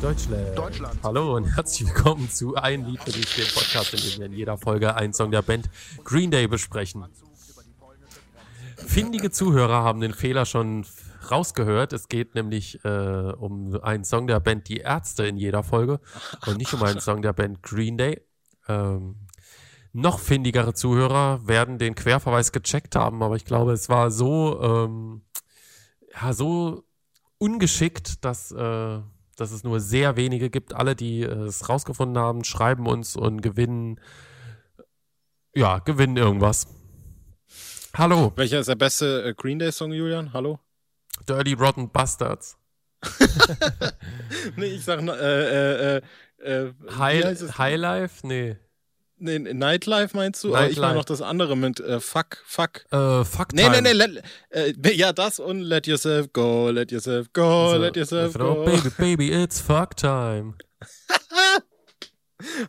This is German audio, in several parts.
Deutschland. Deutschland. Hallo und herzlich willkommen zu Ein Lied für dich, dem Podcast, in dem wir in jeder Folge einen Song der Band Green Day besprechen. Findige Zuhörer haben den Fehler schon rausgehört. Es geht nämlich äh, um einen Song der Band Die Ärzte in jeder Folge und nicht um einen Song der Band Green Day. Ähm, noch findigere Zuhörer werden den Querverweis gecheckt haben, aber ich glaube, es war so, ähm, ja, so ungeschickt, dass, äh, dass es nur sehr wenige gibt. Alle, die äh, es rausgefunden haben, schreiben uns und gewinnen, ja, gewinnen irgendwas. Hallo, Welcher ist der beste äh, Green Day Song, Julian? Hallo? Dirty Rotten Bastards. nee, ich sag noch, äh, äh, äh, wie High, heißt es? Highlife? Nee. Nee, Nightlife meinst du? Aber ich war Nightlife. noch das andere mit äh, Fuck, Fuck. Äh, fuck Nee, time. nee, nee, let, äh, ja, das und Let Yourself Go, Let Yourself Go, So, Let Yourself Go. Baby, baby, it's fuck time.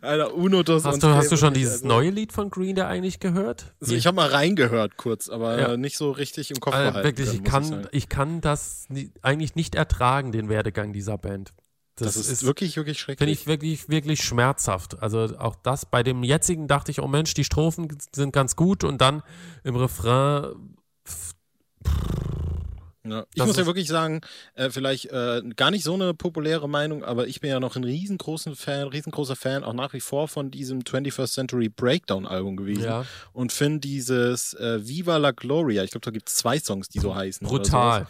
Alter, Uno das Hast du, hast du schon dieses also, neue Lied von Green Day eigentlich gehört? Also ich habe mal reingehört kurz, aber Ja. nicht so richtig im Kopf Äh, behalten. wirklich, können, ich kann, sagen. ich kann das nie, eigentlich nicht ertragen, den Werdegang dieser Band. Das, ist, wirklich, wirklich schrecklich. Finde ich wirklich, wirklich schmerzhaft. Also auch das, bei dem jetzigen dachte ich, oh Mensch, die Strophen sind ganz gut und dann im Refrain, Ja. Ich Das muss ja ist- wirklich sagen, äh, vielleicht äh, gar nicht so eine populäre Meinung, aber ich bin ja noch ein riesengroßen Fan, riesengroßer Fan auch nach wie vor von diesem 21st Century Breakdown Album gewesen ja, und finde dieses äh, Viva la Gloria, ich glaube, da gibt es zwei Songs, die so heißen. brutal.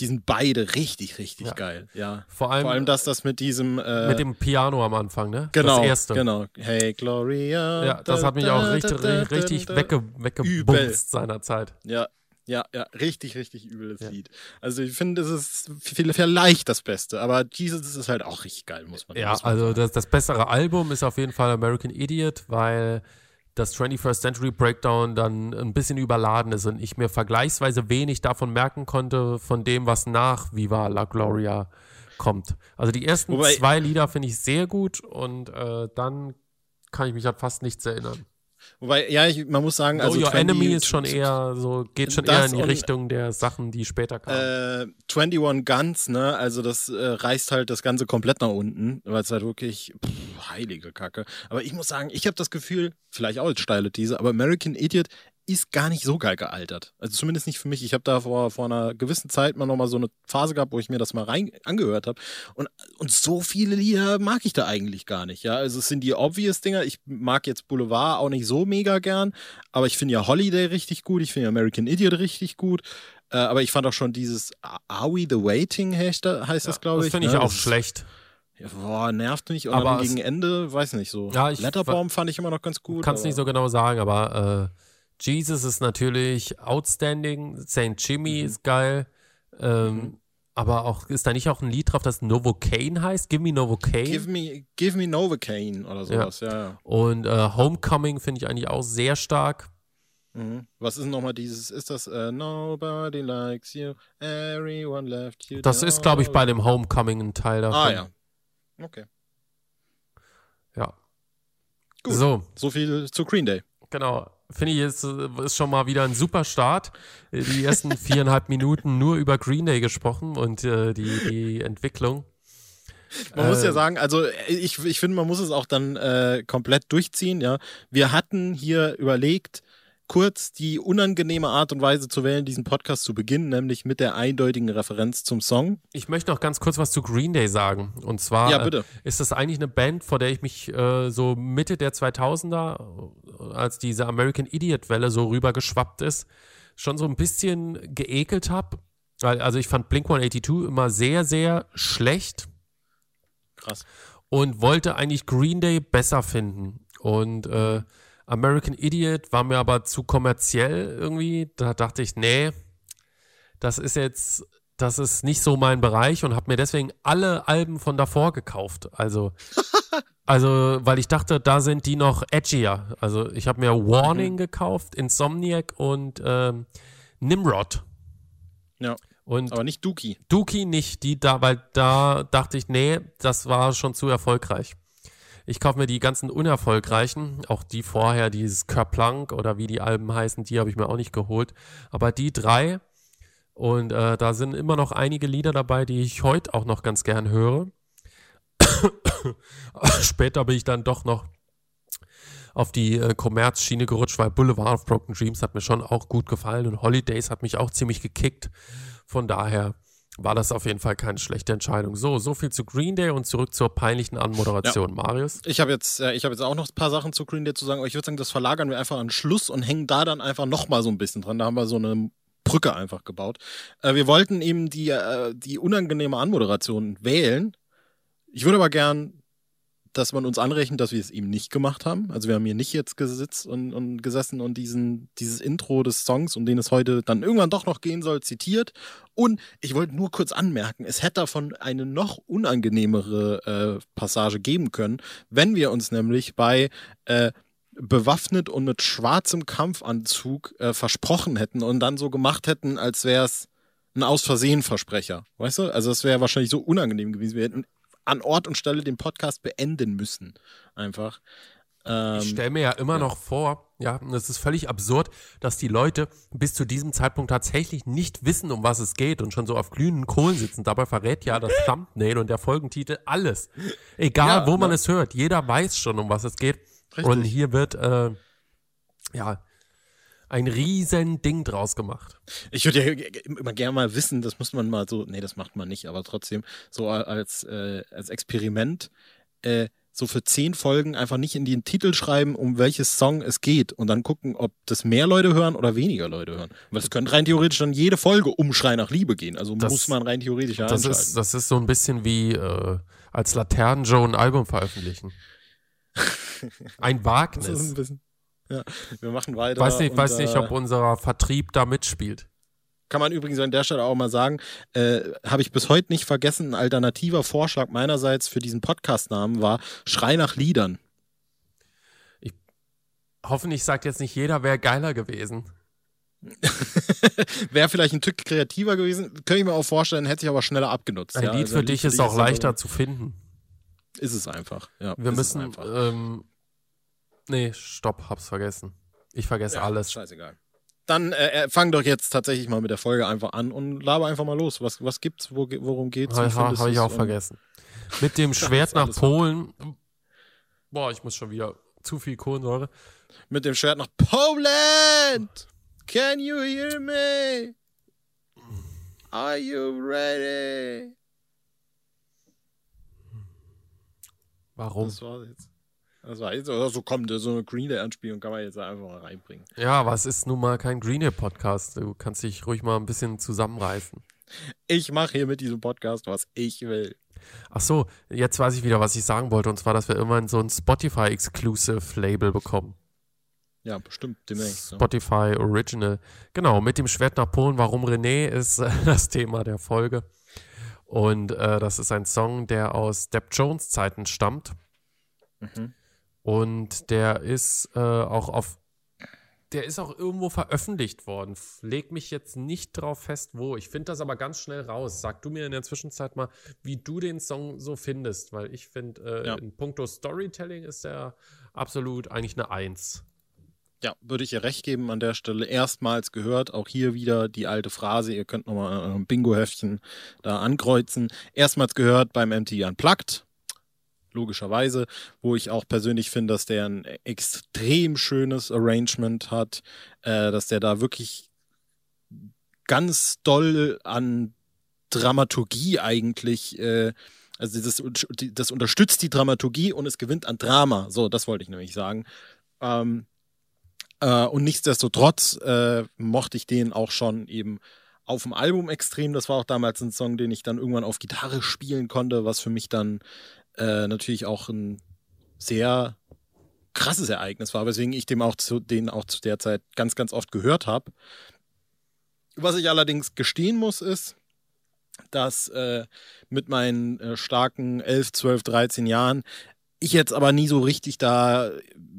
Die sind beide richtig, richtig Ja. geil, ja. Vor allem, Vor allem, dass das mit diesem äh, mit dem Piano am Anfang, ne? genau, Das erste. genau. Hey Gloria. Ja, das da, hat mich da, auch richtig, da, richtig wegge, weggebumst seinerzeit. Ja, ja, ja, richtig, richtig übles Ja. Lied. Also ich finde, es ist viel- vielleicht das Beste, aber Jesus ist halt auch richtig geil, muss man Ja, muss man also sagen. das, das bessere Album ist auf jeden Fall American Idiot, weil das 21st Century Breakdown dann ein bisschen überladen ist und ich mir vergleichsweise wenig davon merken konnte, von dem, was nach Viva la Gloria kommt. Also die ersten Wobei- zwei Lieder finde ich sehr gut und äh, dann kann ich mich an fast nichts erinnern. Wobei, ja, ich, man muss sagen, also oh, Your 20 Enemy ist schon eher so, geht schon eher in die Richtung der Sachen, die später kamen. äh, 21 Guns, ne, also das äh, reißt halt das Ganze komplett nach unten, weil es halt wirklich pff, heilige Kacke. Aber ich muss sagen, ich habe das Gefühl, vielleicht auch als steile These, aber American Idiot ist gar nicht so geil gealtert. Also zumindest nicht für mich. Ich habe da vor, vor einer gewissen Zeit mal nochmal so eine Phase gehabt, wo ich mir das mal rein angehört habe. Und, und so viele Lieder mag ich da eigentlich gar nicht. Ja, also es sind die obvious Dinger. Ich mag jetzt Boulevard auch nicht so mega gern, aber ich finde ja Holiday richtig gut. Ich finde ja American Idiot richtig gut. Äh, aber ich fand auch schon dieses Are We the Waiting heißt, da- heißt das, glaube das ich. finde ich ne? auch Das schlecht. Ja, boah, nervt mich. Und Aber gegen Ende, weiß nicht so. Ja, ich- Letterbaum fand ich immer noch ganz gut. Kann es aber- nicht so genau sagen, aber äh, Jesus ist natürlich outstanding. St. Jimmy Mhm. ist geil. Ähm, Aber auch ist da nicht auch ein Lied drauf, das Novocaine heißt? Give me Novocaine. Give me, give me Novocaine oder sowas, ja, ja. Und äh, Homecoming finde ich eigentlich auch sehr stark. Mhm. Was ist nochmal dieses, ist das äh, Nobody likes you, everyone left you Das ist, glaube ich, bei dem Homecoming ein Teil davon. Ah ja. Okay. Ja. Gut. So, So viel zu Green Day. genau. Finde ich, ist, äh, ist schon mal wieder ein super Start. Äh, Die ersten viereinhalb Minuten nur über Green Day gesprochen und äh, die, die Entwicklung. Man muss ja Ähm, sagen, also ich, ich finde, man muss es auch dann äh, komplett durchziehen, ja. Wir hatten hier überlegt, kurz die unangenehme Art und Weise zu wählen, diesen Podcast zu beginnen, nämlich mit der eindeutigen Referenz zum Song. Ich möchte noch ganz kurz was zu Green Day sagen. Und zwar Ja, bitte. Äh, ist das eigentlich eine Band, vor der ich mich äh, so Mitte der 2000er, äh, als diese American Idiot-Welle so rübergeschwappt ist, schon so ein bisschen geekelt habe. Also ich fand Blink 182 immer sehr, sehr schlecht Krass. und wollte eigentlich Green Day besser finden. Und äh, American Idiot war mir aber zu kommerziell irgendwie. Da dachte ich, nee, das ist jetzt, das ist nicht so mein Bereich und habe mir deswegen alle Alben von davor gekauft. Also, also, weil ich dachte, da sind die noch edgier. Also ich habe mir Warning gekauft, Insomniac und ähm, Nimrod. Ja. Und Aber nicht Dookie. Dookie nicht, die da, weil da dachte ich, nee, das war schon zu erfolgreich. Ich kaufe mir die ganzen unerfolgreichen, auch die vorher, dieses Kerplunk oder wie die Alben heißen, die habe ich mir auch nicht geholt. Aber die drei, und äh, da sind immer noch einige Lieder dabei, die ich heute auch noch ganz gern höre. Später bin ich dann doch noch auf die äh, Kommerzschiene gerutscht, weil Boulevard of Broken Dreams hat mir schon auch gut gefallen und Holidays hat mich auch ziemlich gekickt. Von daher war das auf jeden Fall keine schlechte Entscheidung. So, so viel zu Green Day und zurück zur peinlichen Anmoderation. Ja. Marius? Ich habe jetzt, äh, ich hab jetzt auch noch ein paar Sachen zu Green Day zu sagen, aber ich würde sagen, das verlagern wir einfach an Schluss und hängen da dann einfach nochmal so ein bisschen dran. Da haben wir so eine Brücke einfach gebaut. Äh, wir wollten eben die, äh, die unangenehme Anmoderation wählen. Ich würde aber gern dass man uns anrechnet, dass wir es eben nicht gemacht haben. Also wir haben hier nicht jetzt gesitzt und, und gesessen und diesen, dieses Intro des Songs, um den es heute dann irgendwann doch noch gehen soll, zitiert. Und ich wollte nur kurz anmerken, es hätte davon eine noch unangenehmere äh, Passage geben können, wenn wir uns nämlich bei äh, bewaffnet und mit schwarzem Kampfanzug äh, versprochen hätten und dann so gemacht hätten, als wäre es ein Aus Versehen Versprecher. Weißt du? Also das wäre wahrscheinlich so unangenehm gewesen. Wir hätten an Ort und Stelle den Podcast beenden müssen. Einfach. Ähm, ich stelle mir ja immer ja. noch vor, ja, und es ist völlig absurd, dass die Leute bis zu diesem Zeitpunkt tatsächlich nicht wissen, um was es geht und schon so auf glühenden Kohlen sitzen. Dabei verrät ja das Thumbnail und der Folgentitel alles. Egal, ja, wo man ne? es hört. Jeder weiß schon, um was es geht. Richtig. Und hier wird, äh, ja, ein riesen Ding draus gemacht. Ich würde ja immer gerne mal wissen, das muss man mal so, nee, das macht man nicht, aber trotzdem, so als, äh, als Experiment, äh, so für zehn Folgen einfach nicht in den Titel schreiben, um welches Song es geht und dann gucken, ob das mehr Leute hören oder weniger Leute hören. Weil es könnte rein theoretisch dann jede Folge um Schrei nach Liebe gehen. Also das, muss man rein theoretisch ja das ist, das ist so ein bisschen wie äh, als Laternen Joe ein Album veröffentlichen. Ein Wagnis. Das ist ein bisschen, ja, wir machen weiter. Weiß nicht, und, weiß nicht, ob unser Vertrieb da mitspielt. Kann man übrigens an der Stelle auch mal sagen, äh, habe ich bis heute nicht vergessen, ein alternativer Vorschlag meinerseits für diesen Podcast-Namen war Schrei nach Liedern. Ich, hoffentlich sagt jetzt nicht jeder, wäre geiler gewesen. wäre vielleicht ein Tück kreativer gewesen, könnte ich mir auch vorstellen, hätte ich aber schneller abgenutzt. Ein ja? Lied also für dich ist auch leichter zu finden. Ist es einfach, ja. Wir müssen, ähm, Nee, stopp, hab's vergessen. Ich vergesse ja, alles. Scheißegal. Dann äh, äh, fang doch jetzt tatsächlich mal mit der Folge einfach an und laber einfach mal los. Was, was gibt's? Wo, worum geht's? Ha, ha, Habe ich auch vergessen. Mit dem Schwert nach Polen. Boah, ich muss schon wieder zu viel Kohlensäure. Mit dem Schwert nach Poland! Can you hear me? Are you ready? Warum? Das war jetzt. Das war jetzt, oder so kommt so eine Green Day-Anspielung kann man jetzt einfach mal reinbringen. Ja, aber es ist nun mal kein Green Day-Podcast. Du kannst dich ruhig mal ein bisschen zusammenreißen. Ich mache hier mit diesem Podcast, was ich will. Ach so, jetzt weiß ich wieder, was ich sagen wollte. Und zwar, dass wir irgendwann so ein Spotify-Exclusive-Label bekommen. Ja, bestimmt demnächst. Spotify ja. Original. Genau, mit dem Schwert nach Polen. Warum René ist äh, das Thema der Folge. Und äh, das ist ein Song, der aus Depp Jones Zeiten stammt. Mhm. Und der ist äh, auch auf, der ist auch irgendwo veröffentlicht worden. Leg mich jetzt nicht drauf fest, wo. Ich finde das aber ganz schnell raus. Sag du mir in der Zwischenzeit mal, wie du den Song so findest, weil ich finde, äh, ja. in puncto Storytelling ist der absolut eigentlich eine Eins. Ja, würde ich ihr recht geben an der Stelle. Erstmals gehört, auch hier wieder die alte Phrase, ihr könnt nochmal ein Bingo-Heftchen da ankreuzen. Erstmals gehört beim MTV Unplugged logischerweise, wo ich auch persönlich finde, dass der ein extrem schönes Arrangement hat, äh, dass der da wirklich ganz doll an Dramaturgie eigentlich, äh, also das, das unterstützt die Dramaturgie und es gewinnt an Drama. So, das wollte ich nämlich sagen. Ähm, äh, und nichtsdestotrotz äh, mochte ich den auch schon eben auf dem Album extrem. Das war auch damals ein Song, den ich dann irgendwann auf Gitarre spielen konnte, was für mich dann äh, natürlich auch ein sehr krasses Ereignis war, weswegen ich dem auch zu, den auch zu der Zeit ganz, ganz oft gehört habe. Was ich allerdings gestehen muss, ist, dass äh, mit meinen äh, starken 11, 12, 13 Jahren ich jetzt aber nie so richtig da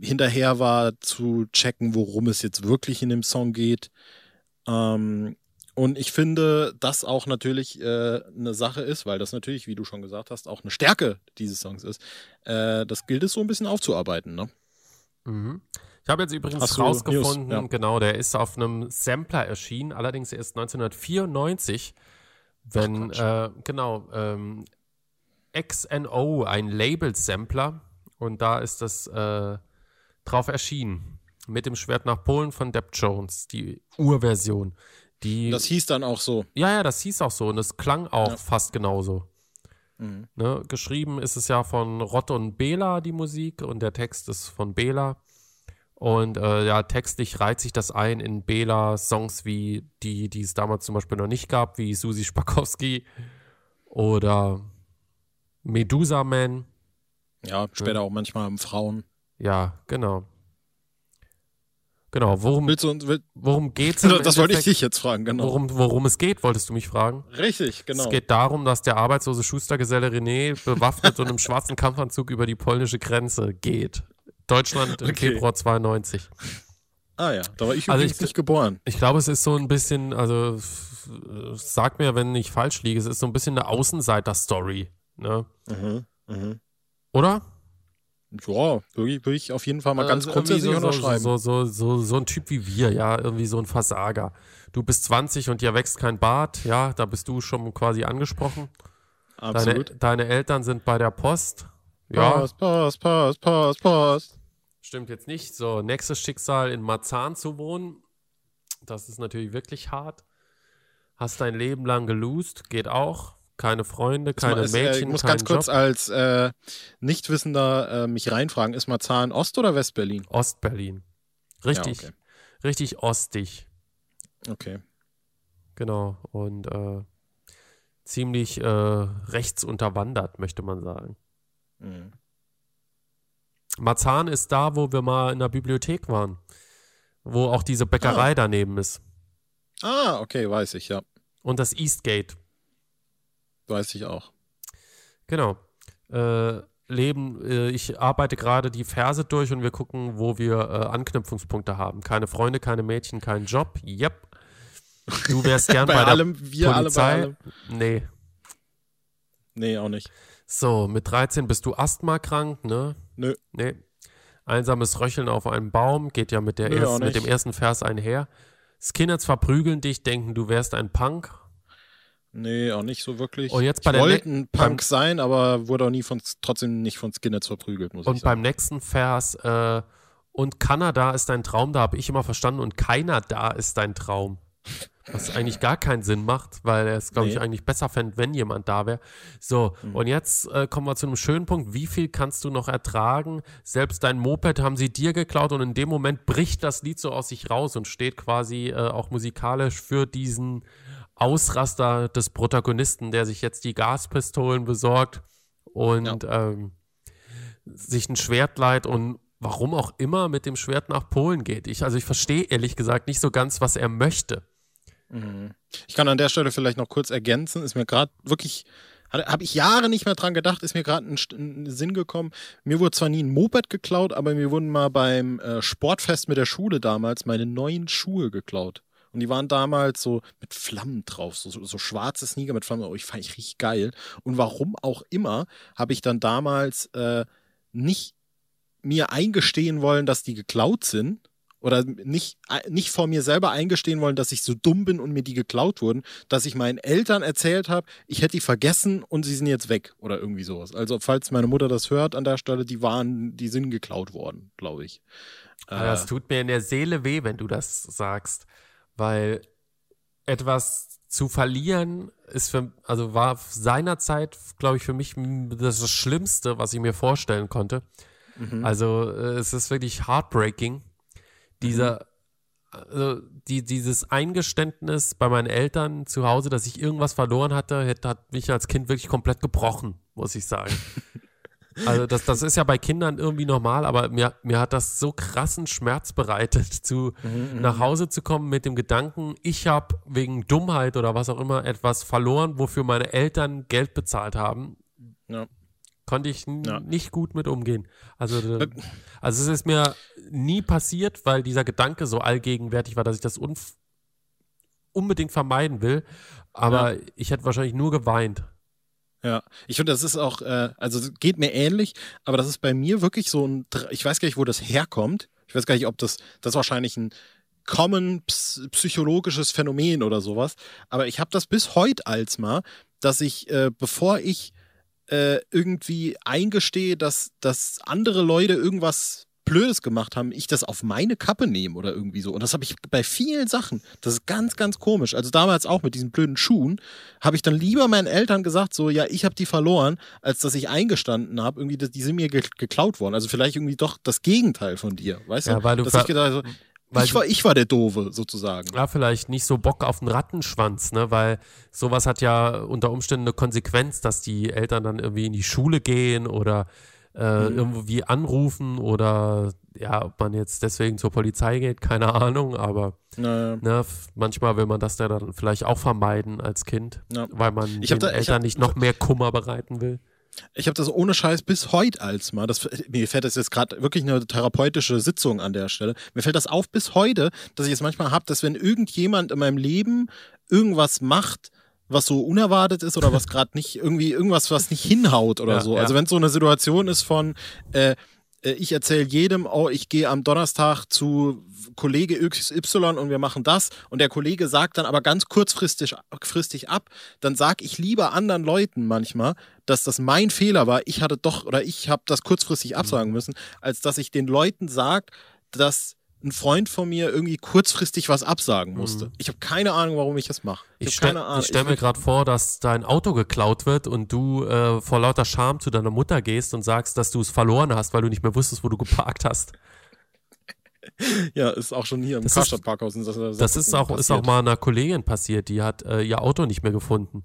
hinterher war zu checken, worum es jetzt wirklich in dem Song geht. Ähm, und ich finde, das auch natürlich äh, eine Sache ist, weil das natürlich, wie du schon gesagt hast, auch eine Stärke dieses Songs ist. Äh, das gilt es so ein bisschen aufzuarbeiten. Ne? Mhm. Ich habe jetzt übrigens Hast rausgefunden, ja. genau, der ist auf einem Sampler erschienen, allerdings erst 1994, wenn, Ach, äh, genau, ähm, XNO, ein Label-Sampler. Und da ist das äh, drauf erschienen. Mit dem Schwert nach Polen von Depp Jones, die Urversion. Die, Das hieß dann auch so. ja, ja, das hieß auch so und es klang auch Ja. fast genauso. Mhm. Ne? Geschrieben ist es ja von Rott und Bela, die Musik, und der Text ist von Bela. Und äh, ja, textlich reiht sich das ein in Bela Songs wie die, die es damals zum Beispiel noch nicht gab, wie Susi Spakowski oder Medusa Man. Ja, später auch manchmal Frauen. Ja, genau. Genau, worum, Willst du will, worum geht's? das wollte ich dich jetzt fragen, genau. Worum, worum es geht, wolltest du mich fragen? Richtig, genau. Es geht darum, dass der arbeitslose Schustergeselle René bewaffnet und im schwarzen Kampfanzug über die polnische Grenze geht. Deutschland im Okay. Februar 92. ah ja, da war ich Also übrigens ich- nicht geboren. Ich glaube, es ist so ein bisschen, also sag mir, wenn ich falsch liege, es ist so ein bisschen eine Außenseiter-Story. Ne? Mhm. Mhm. Oder? Ja, würde ich, würde ich auf jeden Fall mal ganz Also grundsätzlich so, unterschreiben. so, so, so, so, ein Typ wie wir, ja, irgendwie so ein Versager. Du bist 20 und dir wächst kein Bart, ja, da bist du schon quasi angesprochen. Deine, Absolut. deine Eltern sind bei der Post. Ja, Post, Post, Post, Post, Post. Stimmt jetzt nicht. So, nächstes Schicksal in Marzahn zu wohnen. Das ist natürlich wirklich hart. Hast dein Leben lang gelost, geht auch. Keine Freunde, keine Ist, äh, Mädchen, ich muss ganz kurz Job. als äh, Nichtwissender äh, mich reinfragen, ist Marzahn Ost- oder Westberlin? Ostberlin. Richtig, Ja, okay. richtig ostig. Okay. Genau. Und äh, ziemlich äh, rechts unterwandert, möchte man sagen. Mhm. Marzahn ist da, wo wir mal in der Bibliothek waren. Wo auch diese Bäckerei daneben ist. Ah, okay, weiß ich, ja. Und das Eastgate. Weiß ich auch. Genau. Äh, Leben, äh, ich arbeite gerade die Verse durch und wir gucken, wo wir äh, Anknüpfungspunkte haben. Keine Freunde, keine Mädchen, kein Job. Yep. Du wärst gern bei, Bei, der allem, wir alle bei Polizei. allem. Nee. Nee, auch nicht. So, mit 13 bist du asthmakrank, ne? Nö. Nee. Einsames Röcheln auf einem Baum geht ja mit, der Nö, ersten, mit dem ersten Vers einher. Skinheads verprügeln dich, denken, du wärst ein Punk. Nee, auch nicht so wirklich. Und jetzt bei ich der wollte ne- ein Punk sein, aber wurde auch nie von, trotzdem nicht von Skinheads verprügelt, muss ich Und sagen. beim nächsten Vers, äh, und Kanada ist dein Traum, da habe ich immer verstanden, und keiner da ist dein Traum. Was eigentlich gar keinen Sinn macht, weil er es, glaube ich, Nee. eigentlich besser fände, wenn jemand da wäre. So, Mhm. und jetzt äh, kommen wir zu einem schönen Punkt. Wie viel kannst du noch ertragen? Selbst dein Moped haben sie dir geklaut und in dem Moment bricht das Lied so aus sich raus und steht quasi äh, auch musikalisch für diesen Ausraster des Protagonisten, der sich jetzt die Gaspistolen besorgt und ähm, sich ein Schwert leiht und warum auch immer mit dem Schwert nach Polen geht. Ich, also ich verstehe ehrlich gesagt nicht so ganz, was er möchte. Mhm. Ich kann an der Stelle vielleicht noch kurz ergänzen, ist mir gerade wirklich, habe ich Jahre nicht mehr dran gedacht, ist mir gerade ein, ein Sinn gekommen. Mir wurde zwar nie ein Moped geklaut, aber mir wurden mal beim äh, Sportfest mit der Schule damals meine neuen Schuhe geklaut. Und die waren damals so mit Flammen drauf, so, so, so schwarze Sneaker mit Flammen. Oh, ich fand ich richtig geil. Und warum auch immer, habe ich dann damals äh, nicht mir eingestehen wollen, dass die geklaut sind. Oder nicht, nicht vor mir selber eingestehen wollen, dass ich so dumm bin und mir die geklaut wurden, dass ich meinen Eltern erzählt habe, ich hätte die vergessen und sie sind jetzt weg oder irgendwie sowas. Also falls meine Mutter das hört an der Stelle, die waren, die sind geklaut worden, glaube ich. Aber Äh, das tut mir in der Seele weh, wenn du das sagst, weil etwas zu verlieren ist für, also war seinerzeit, glaube ich, für mich das Schlimmste, was ich mir vorstellen konnte. mhm. Also äh, es ist wirklich heartbreaking. Dieser, also die, dieses Eingeständnis bei meinen Eltern zu Hause, dass ich irgendwas verloren hatte, hat, hat mich als Kind wirklich komplett gebrochen, muss ich sagen. Also das, das ist ja bei Kindern irgendwie normal, aber mir, mir hat das so krassen Schmerz bereitet, zu Mhm, nach Hause zu kommen mit dem Gedanken, ich habe wegen Dummheit oder was auch immer etwas verloren, wofür meine Eltern Geld bezahlt haben. Ja. Konnte ich Ja. nicht gut mit umgehen. Also, äh, also es ist mir nie passiert, weil dieser Gedanke so allgegenwärtig war, dass ich das unbedingt vermeiden will. Aber ich hätte wahrscheinlich nur geweint. Ja, ich finde, das ist auch, äh, also geht mir ähnlich, aber das ist bei mir wirklich so ein, ich weiß gar nicht, wo das herkommt. Ich weiß gar nicht, ob das, das ist wahrscheinlich ein common ps psychologisches Phänomen oder sowas. Aber ich habe das bis heute als mal, dass ich, äh, bevor ich äh, irgendwie eingestehe, dass, dass andere Leute irgendwas Blödes gemacht haben, ich das auf meine Kappe nehme oder irgendwie so. Und das habe ich bei vielen Sachen. Das ist ganz, ganz komisch. Also damals auch mit diesen blöden Schuhen, habe ich dann lieber meinen Eltern gesagt, so, ja, ich habe die verloren, als dass ich eingestanden habe, irgendwie, die sind mir ge geklaut worden. Also vielleicht irgendwie doch das Gegenteil von dir, weißt ja, du? Weil du dass ich gedacht, also, ich war, ich war der Doofe, sozusagen. Ja, vielleicht nicht so Bock auf den Rattenschwanz, ne? Weil sowas hat ja unter Umständen eine Konsequenz, dass die Eltern dann irgendwie in die Schule gehen oder äh, mhm. irgendwie anrufen oder ja, ob man jetzt deswegen zur Polizei geht, keine Ahnung, aber naja. ne, manchmal will man das ja dann vielleicht auch vermeiden als Kind, ja. weil man ich den da, Eltern hab, nicht noch mehr Kummer bereiten will. Ich habe das ohne Scheiß bis heute als mal. Das, mir fällt das jetzt gerade wirklich eine therapeutische Sitzung an der Stelle. Mir fällt das auf bis heute, dass ich es manchmal habe, dass wenn irgendjemand in meinem Leben irgendwas macht, was so unerwartet ist oder was gerade nicht irgendwie irgendwas, was nicht hinhaut oder ja, so. Also wenn es so eine Situation ist von äh, äh ich erzähle jedem, oh, ich gehe am Donnerstag zu Kollege XY und wir machen das und der Kollege sagt dann aber ganz kurzfristig fristig ab, dann sage ich lieber anderen Leuten manchmal, dass das mein Fehler war, ich hatte doch oder ich habe das kurzfristig absagen mhm. müssen, als dass ich den Leuten sage, dass ein Freund von mir irgendwie kurzfristig was absagen musste. Mhm. Ich habe keine Ahnung, warum ich das mache. Ich, ich stelle stell mir gerade vor, dass dein Auto geklaut wird und du äh, vor lauter Scham zu deiner Mutter gehst und sagst, dass du es verloren hast, weil du nicht mehr wusstest, wo du geparkt hast. ja, ist auch schon hier im Karstadt-Parkhaus. Das, das, das ist, auch, ist auch mal einer Kollegin passiert, die hat äh, ihr Auto nicht mehr gefunden.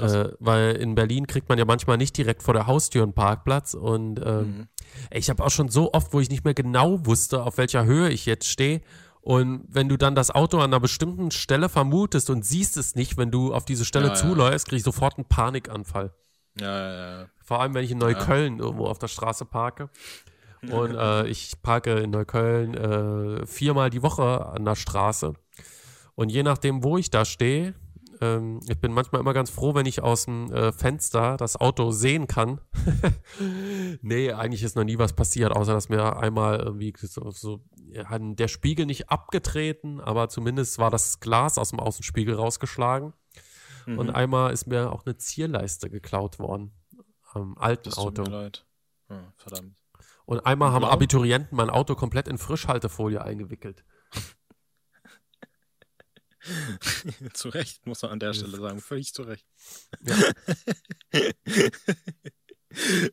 Äh, weil in Berlin kriegt man ja manchmal nicht direkt vor der Haustür einen Parkplatz und äh, mhm. ich habe auch schon so oft, wo ich nicht mehr genau wusste, auf welcher Höhe ich jetzt stehe. Und wenn du dann das Auto an einer bestimmten Stelle vermutest und siehst es nicht, wenn du auf diese Stelle ja, zuläufst, kriege ich sofort einen Panikanfall. Ja, ja, ja. Vor allem, wenn ich in Neukölln irgendwo auf der Straße parke. Und äh, ich parke in Neukölln äh, viermal die Woche an der Straße. Und je nachdem, wo ich da stehe, ähm, ich bin manchmal immer ganz froh, wenn ich aus dem äh, Fenster das Auto sehen kann. nee, eigentlich ist noch nie was passiert, außer dass mir einmal irgendwie so, so ja, der Spiegel nicht abgetreten, aber zumindest war das Glas aus dem Außenspiegel rausgeschlagen. Mhm. Und einmal ist mir auch eine Zierleiste geklaut worden am alten das Auto. Tut mir leid. Oh, verdammt. Und einmal haben Abiturienten mein Auto komplett in Frischhaltefolie eingewickelt. zu Recht, muss man an der Stelle sagen. Völlig zu Recht. Ja.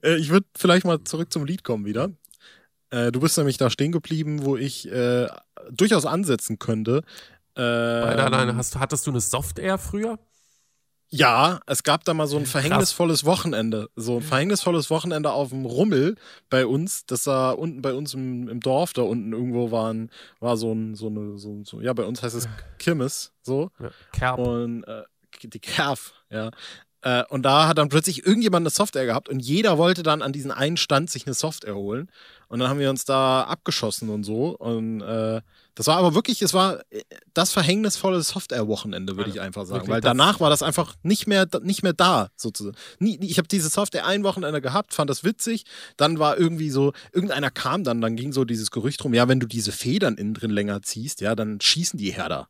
Äh, ich würde vielleicht mal zurück zum Lied kommen wieder. Äh, du bist nämlich da stehen geblieben, wo ich äh, durchaus ansetzen könnte. Ähm, nein, nein, hast, hattest du eine Software früher? Ja, es gab da mal so ein verhängnisvolles Wochenende. So ein verhängnisvolles Wochenende auf dem Rummel bei uns. Das war unten bei uns im, im Dorf, da unten irgendwo waren, war so ein, so eine, so, so ja, bei uns heißt es Kirmes, so. Ja, Kerb. Und äh, die Kerf, ja. Äh, und da hat dann plötzlich irgendjemand eine Software gehabt und jeder wollte dann an diesen einen Stand sich eine Software holen. Und dann haben wir uns da abgeschossen und so. Und äh, das war aber wirklich, es war äh, das verhängnisvolle Software-Wochenende, würde ich einfach sagen. Weil danach war das einfach nicht mehr, nicht mehr da, sozusagen. ich habe diese Software ein Wochenende gehabt, fand das witzig. Dann war irgendwie so, irgendeiner kam dann, dann ging so dieses Gerücht rum, ja, wenn du diese Federn innen drin länger ziehst, ja, dann schießen die Herder.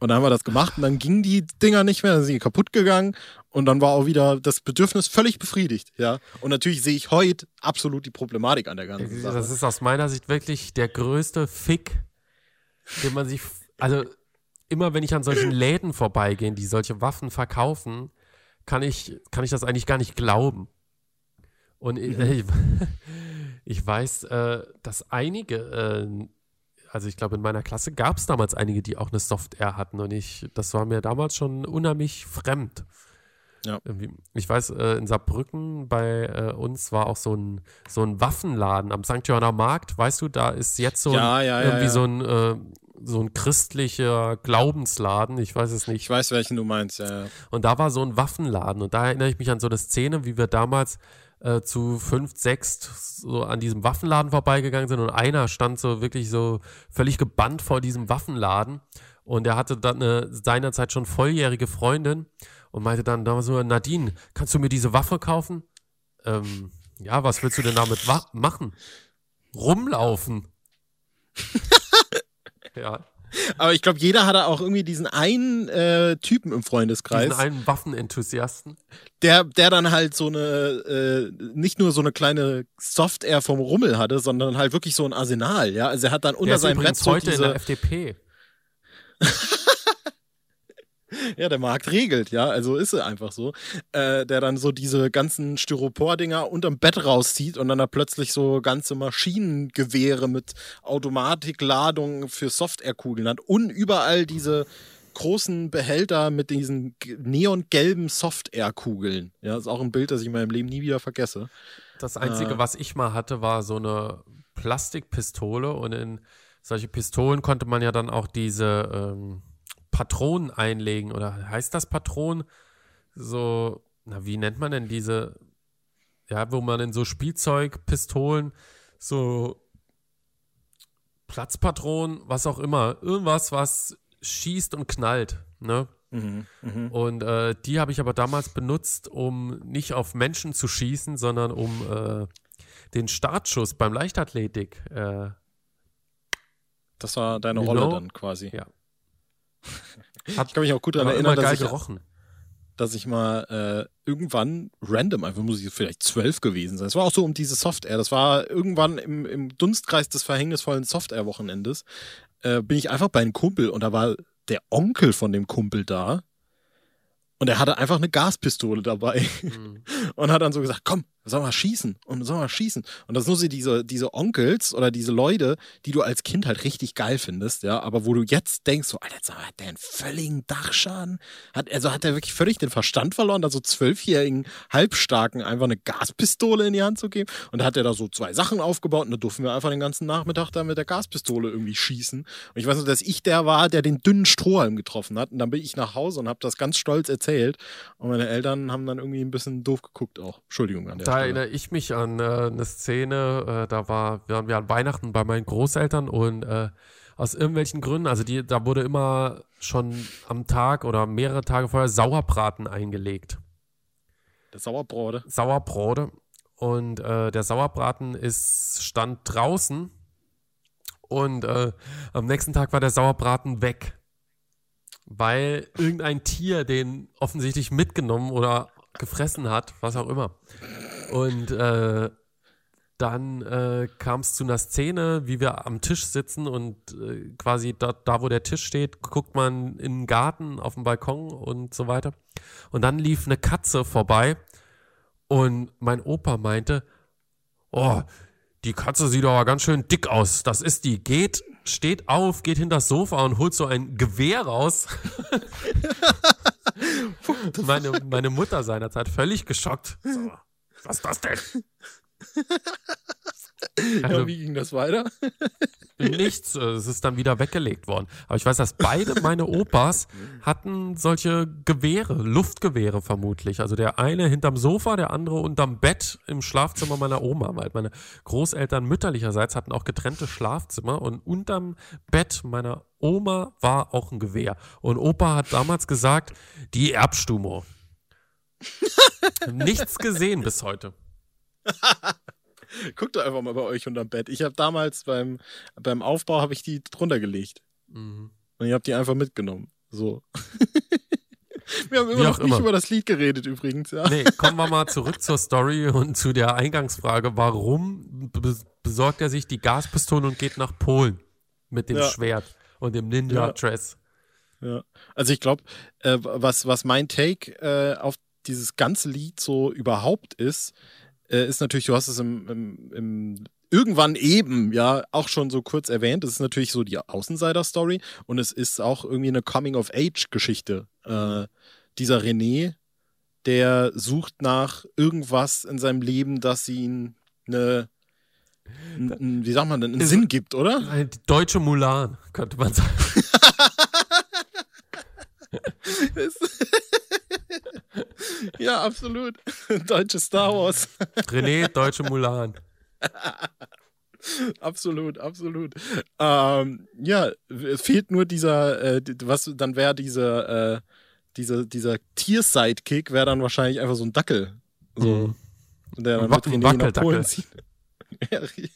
Und dann haben wir das gemacht und dann gingen die Dinger nicht mehr, dann sind die kaputt gegangen und dann war auch wieder das Bedürfnis völlig befriedigt, ja. Und natürlich sehe ich heute absolut die Problematik an der ganzen Sache. Das ist aus meiner Sicht wirklich der größte Fick, den man sich, also immer wenn ich an solchen Läden vorbeigehe, die solche Waffen verkaufen, kann ich, kann ich das eigentlich gar nicht glauben. Und mhm. ich, ich, weiß, äh, dass einige äh, also ich glaube, in meiner Klasse gab es damals einige, die auch eine Software hatten und ich, das war mir damals schon unheimlich fremd. Ja. Ich weiß, äh, in Saarbrücken bei äh, uns war auch so ein, so ein Waffenladen am St. Johanner Markt. Weißt du, da ist jetzt so ja, ja, irgendwie so ein äh, so ein christlicher Glaubensladen, ich weiß es nicht. Ich weiß, welchen du meinst, ja. Und da war so ein Waffenladen und da erinnere ich mich an so eine Szene, wie wir damals äh, zu fünf, sechs so an diesem Waffenladen vorbeigegangen sind und einer stand so wirklich so völlig gebannt vor diesem Waffenladen und er hatte dann eine seinerzeit schon volljährige Freundin und meinte dann damals nur, Nadine, kannst du mir diese Waffe kaufen? Ähm, ja, was willst du denn damit machen? Rumlaufen. ja. Aber ich glaube, jeder hatte auch irgendwie diesen einen äh, Typen im Freundeskreis. Diesen einen Waffenenthusiasten. Der, der dann halt so eine, äh, nicht nur so eine kleine Software vom Rummel hatte, sondern halt wirklich so ein Arsenal, ja. Also er hat dann unter Der ist seinem Brett übrigens so heute in diese, der FDP. Ja, der Markt regelt, ja, also ist es einfach so. Äh, der dann so diese ganzen Styropor-Dinger unterm Bett rauszieht und dann da plötzlich so ganze Maschinengewehre mit Automatikladung für Softwarekugeln hat und überall diese großen Behälter mit diesen neongelben Softwarekugeln. Ja, ist auch ein Bild, das ich in meinem Leben nie wieder vergesse. Das Einzige, Äh. was ich mal hatte, war so eine Plastikpistole und in solche Pistolen konnte man ja dann auch diese ähm, Patronen einlegen. Oder heißt das Patronen? So, na, wie nennt man denn diese, ja, wo man in so Spielzeugpistolen so Platzpatronen, was auch immer, irgendwas, was schießt und knallt, ne? Mhm, mhm. Und äh, die habe ich aber damals benutzt, um nicht auf Menschen zu schießen, sondern um äh, den Startschuss beim Leichtathletik. Äh, Das war deine Rolle know? dann quasi. Ja. Ich kann mich auch gut daran erinnern, dass ich, gerochen. dass ich mal äh, irgendwann random, einfach muss ich vielleicht zwölf gewesen sein. Es war auch so um diese Software. Das war irgendwann im, im Dunstkreis des verhängnisvollen Software-Wochenendes. Äh, bin ich einfach bei einem Kumpel und da war der Onkel von dem Kumpel da. Und er hatte einfach eine Gaspistole dabei Mhm. und hat dann so gesagt, komm, sollen wir schießen und sollen wir schießen. Und das sind so diese, diese Onkels oder diese Leute, die du als Kind halt richtig geil findest, ja, aber wo du jetzt denkst, so, Alter, sag mal, hat der einen völligen Dachschaden? Hat, also hat der wirklich völlig den Verstand verloren, da so zwölfjährigen Halbstarken einfach eine Gaspistole in die Hand zu geben? Und da hat er da so zwei Sachen aufgebaut und da durften wir einfach den ganzen Nachmittag da mit der Gaspistole irgendwie schießen. Und ich weiß nur, dass ich der war, der den dünnen Strohhalm getroffen hat. Und dann bin ich nach Hause und habe das ganz stolz erzählt. Und meine Eltern haben dann irgendwie ein bisschen doof geguckt auch. Entschuldigung an der Da Stelle. erinnere ich mich an äh, eine Szene, äh, da war, waren wir an Weihnachten bei meinen Großeltern und äh, aus irgendwelchen Gründen, also die, da wurde immer schon am Tag oder mehrere Tage vorher Sauerbraten eingelegt. Der Sauerbrode. Sauerbrote. Und äh, der Sauerbraten ist, stand draußen und äh, am nächsten Tag war der Sauerbraten weg. Weil irgendein Tier den offensichtlich mitgenommen oder gefressen hat, was auch immer. Und äh, dann äh, kam es zu einer Szene, wie wir am Tisch sitzen und äh, quasi da, da, wo der Tisch steht, guckt man in den Garten, auf den Balkon und so weiter. Und dann lief eine Katze vorbei und mein Opa meinte, oh, die Katze sieht aber ganz schön dick aus. Das ist die. Geht, steht auf, geht hinter das Sofa und holt so ein Gewehr raus. meine, meine Mutter seinerzeit völlig geschockt. So, was ist das denn? ja, Also, wie ging das weiter? nichts, äh, es ist dann wieder weggelegt worden. Aber ich weiß, dass beide meine Opas hatten solche Gewehre, Luftgewehre vermutlich. Also der eine hinterm Sofa, der andere unterm Bett im Schlafzimmer meiner Oma, weil meine Großeltern mütterlicherseits hatten auch getrennte Schlafzimmer und unterm Bett meiner Oma war auch ein Gewehr. Und Opa hat damals gesagt, die Erbstumo. Nichts gesehen bis heute. Guckt doch einfach mal bei euch unterm Bett. Ich habe damals beim, beim Aufbau habe ich die drunter gelegt. Mhm. Und ich habe die einfach mitgenommen. So. Wir haben immer auch noch nicht immer. über das Lied geredet übrigens, ja. Nee, kommen wir mal zurück zur Story und zu der Eingangsfrage. Warum be besorgt er sich die Gaspistole und geht nach Polen mit dem Ja. Schwert und dem Ja. Ninja-Dress? Ja. Also ich glaube, äh, was, was mein Take äh, auf dieses ganze Lied so überhaupt ist, äh, ist natürlich, du hast es im, im, im irgendwann eben ja auch schon so kurz erwähnt, es ist natürlich so die Außenseiter-Story und es ist auch irgendwie eine Coming-of-Age-Geschichte. Äh, dieser René, der sucht nach irgendwas in seinem Leben, das ihn eine, wie sagt man denn, einen Sinn gibt, oder? Ein deutsche Mulan, könnte man sagen. ja, absolut. Deutsche Star Wars. René, deutsche Mulan. absolut, absolut. Ähm, ja, es fehlt nur dieser, äh, was dann wäre dieser, äh, dieser, dieser Tier-Sidekick wäre dann wahrscheinlich einfach so ein Dackel. So, Mhm. der dann mit René nach. Polen zieht. ja, ja.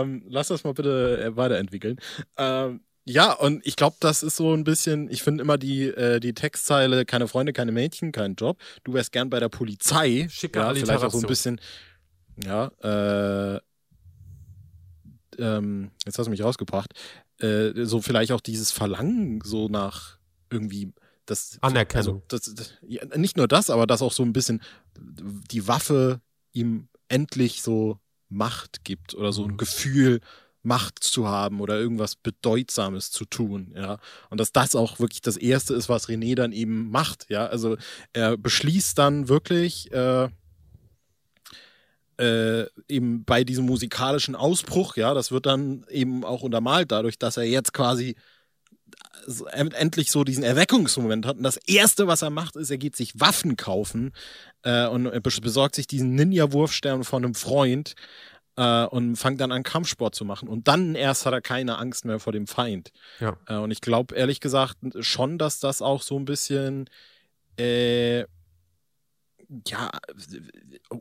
ähm, lass das mal bitte äh, weiterentwickeln. Ähm, ja, und ich glaube, das ist so ein bisschen, ich finde immer die, äh, die Textzeile, keine Freunde, keine Mädchen, kein Job. Du wärst gern bei der Polizei. Schicke ja, vielleicht auch so ein bisschen, ja, äh, ähm, jetzt hast du mich rausgebracht, äh, so vielleicht auch dieses Verlangen so nach irgendwie das Anerkennung. Also, das, das, ja, nicht nur das, aber dass auch so ein bisschen die Waffe ihm endlich so Macht gibt oder so ein Mhm. Gefühl, Macht zu haben oder irgendwas Bedeutsames zu tun, ja. Und dass das auch wirklich das Erste ist, was René dann eben macht, ja. Also er beschließt dann wirklich, äh, äh, eben bei diesem musikalischen Ausbruch, ja, das wird dann eben auch untermalt dadurch, dass er jetzt quasi endlich so diesen Erweckungsmoment hat. Und das Erste, was er macht, ist, er geht sich Waffen kaufen äh, und bes- besorgt sich diesen Ninja-Wurfstern von einem Freund äh, und fängt dann an, Kampfsport zu machen. Und dann erst hat er keine Angst mehr vor dem Feind. Ja. Äh, und ich glaube, ehrlich gesagt, schon, dass das auch so ein bisschen äh, ja,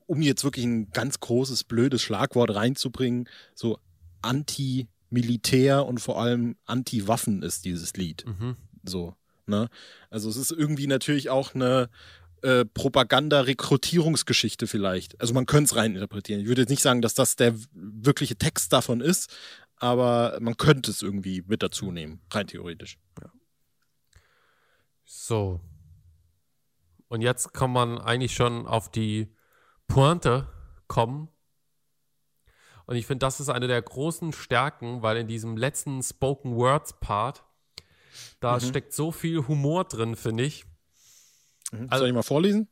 um jetzt wirklich ein ganz großes, blödes Schlagwort reinzubringen, so anti-militär und vor allem anti-Waffen ist dieses Lied. Mhm. So, ne? Also es ist irgendwie natürlich auch eine äh, Propaganda-Rekrutierungsgeschichte vielleicht. Also man könnte es reininterpretieren. Ich würde jetzt nicht sagen, dass das der wirkliche Text davon ist, aber man könnte es irgendwie mit dazu nehmen, rein theoretisch. So. Und jetzt kann man eigentlich schon auf die Pointe kommen. Und ich finde, das ist eine der großen Stärken, weil in diesem letzten Spoken Words Part, da Mhm. steckt so viel Humor drin, finde ich. Mhm. Also- Soll ich mal vorlesen?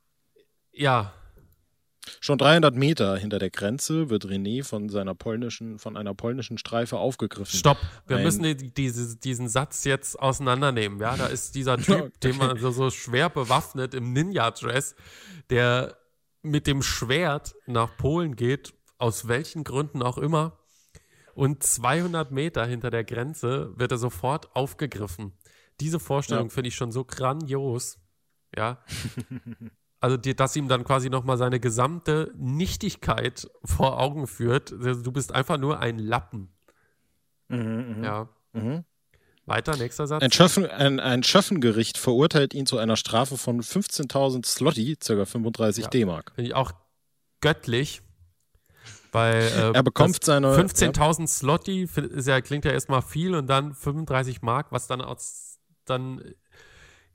Ja, Schon 300 Meter hinter der Grenze wird René von seiner polnischen, von einer polnischen Streife aufgegriffen. stopp. Wir Ein- müssen die, diese, diesen Satz jetzt auseinandernehmen. Ja, da ist dieser Typ, Okay. den man so, so schwer bewaffnet im Ninja-Dress, der mit dem Schwert nach Polen geht, aus welchen Gründen auch immer. Und 200 Meter hinter der Grenze wird er sofort aufgegriffen. Diese Vorstellung Ja. finde ich schon so grandios. Ja. Also, dir, dass ihm dann quasi nochmal seine gesamte Nichtigkeit vor Augen führt. Du bist einfach nur ein Lappen. Mhm, mhm, Ja. mhm. Weiter, nächster Satz. Ein, Schöffen, ein, ein Schöffengericht verurteilt ihn zu einer Strafe von 15.000 Slotty, ca. 35 Ja. D-Mark. Finde ich auch göttlich. Weil äh, Er bekommt seine 15.000 Slotty fi- ist ja, klingt ja erstmal viel und dann 35 Mark, was dann aus, dann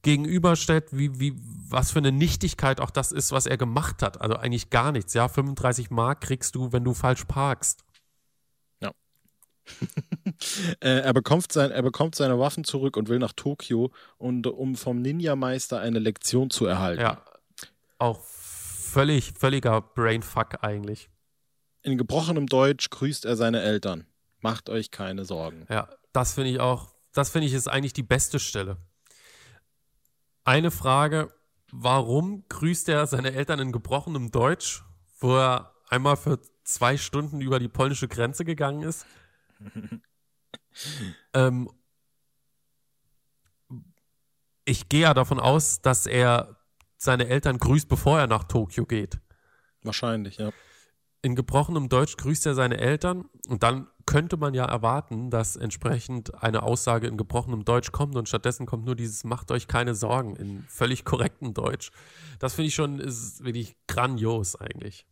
gegenüberstellt, wie, wie, was für eine Nichtigkeit auch das ist, was er gemacht hat. Also eigentlich gar nichts. Ja, 35 Mark kriegst du, wenn du falsch parkst. Äh, er, bekommt sein, er bekommt seine Waffen zurück und will nach Tokio, und, um vom Ninja-Meister eine Lektion zu erhalten. Ja. Auch völlig, völliger Brainfuck eigentlich. In gebrochenem Deutsch grüßt er seine Eltern. Macht euch keine Sorgen. Ja, das finde ich auch, das finde ich ist eigentlich die beste Stelle. Eine Frage, warum grüßt er seine Eltern in gebrochenem Deutsch, wo er einmal für zwei Stunden über die polnische Grenze gegangen ist? ähm, ich gehe ja davon aus, dass er seine Eltern grüßt, bevor er nach Tokio geht Wahrscheinlich, ja. In gebrochenem Deutsch grüßt er seine Eltern und dann könnte man ja erwarten, dass entsprechend eine Aussage in gebrochenem Deutsch kommt und stattdessen kommt nur dieses Macht euch keine Sorgen in völlig korrektem Deutsch. Das finde ich schon ist wirklich grandios eigentlich.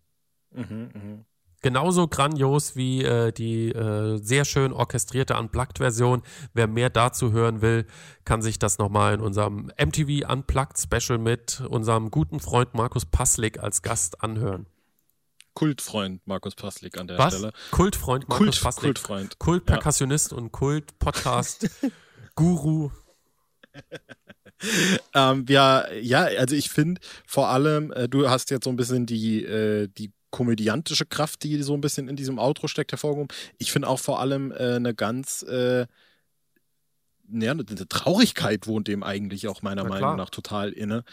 Mhm, mhm. Genauso grandios wie äh, die äh, sehr schön orchestrierte Unplugged-Version. Wer mehr dazu hören will, kann sich das nochmal in unserem MTV Unplugged Special mit unserem guten Freund Markus Passlik als Gast anhören. Kultfreund Markus Paslik an der Was? Stelle. Kultfreund Markus Kult, Passlik. Kultfreund. Kult-Perkussionist und Kult-Podcast-Guru. Ähm, ja, ja, also ich finde vor allem, äh, du hast jetzt so ein bisschen die, äh, die komödiantische Kraft, die so ein bisschen in diesem Outro steckt, hervorgehoben. Ich finde auch vor allem äh, eine ganz, äh, ja, eine, eine Traurigkeit wohnt dem eigentlich auch meiner Na Meinung klar. nach total inne.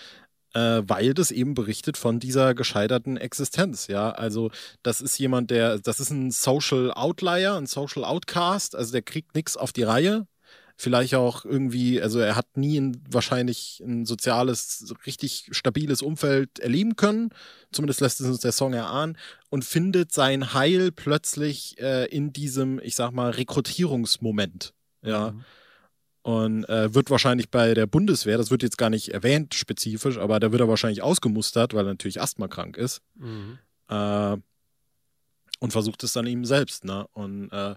Äh, weil das eben berichtet von dieser gescheiterten Existenz, ja. Also, das ist jemand, der, das ist ein Social Outlier, ein Social Outcast, also der kriegt nichts auf die Reihe, vielleicht auch irgendwie, also er hat nie ein, wahrscheinlich ein soziales, richtig stabiles Umfeld erleben können. Zumindest lässt es uns der Song erahnen und findet sein Heil plötzlich äh, in diesem, ich sag mal, Rekrutierungsmoment. Ja. Mhm. Und äh, wird wahrscheinlich bei der Bundeswehr, das wird jetzt gar nicht erwähnt spezifisch, aber da wird er wahrscheinlich ausgemustert, weil er natürlich asthmakrank ist. Mhm. Äh, und versucht es dann ihm selbst. Ne? Und äh,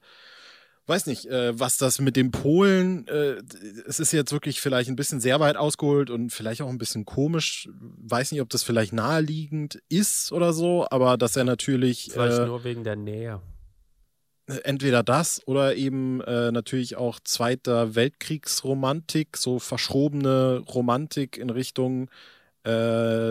weiß nicht, äh, was das mit dem Polen, äh, es ist jetzt wirklich vielleicht ein bisschen sehr weit ausgeholt und vielleicht auch ein bisschen komisch. Weiß nicht, ob das vielleicht naheliegend ist oder so, aber dass er natürlich. Vielleicht äh, nur wegen der Nähe. Entweder das oder eben äh, natürlich auch Zweiter Weltkriegsromantik, so verschrobene Romantik in Richtung, äh,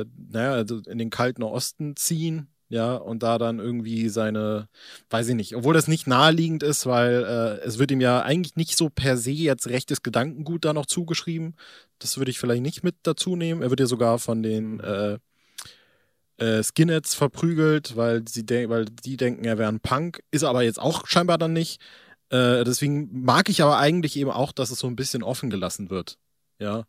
naja, also in den Kalten Osten ziehen ja, und da dann irgendwie seine, weiß ich nicht, obwohl das nicht naheliegend ist, weil äh, es wird ihm ja eigentlich nicht so per se jetzt rechtes Gedankengut da noch zugeschrieben. Das würde ich vielleicht nicht mit dazu nehmen. Er wird ja sogar von den äh, äh, Skinheads verprügelt, weil sie weil die denken, er wäre ein Punk, ist aber jetzt auch scheinbar dann nicht. Äh, deswegen mag ich aber eigentlich eben auch, dass es so ein bisschen offen gelassen wird. Ja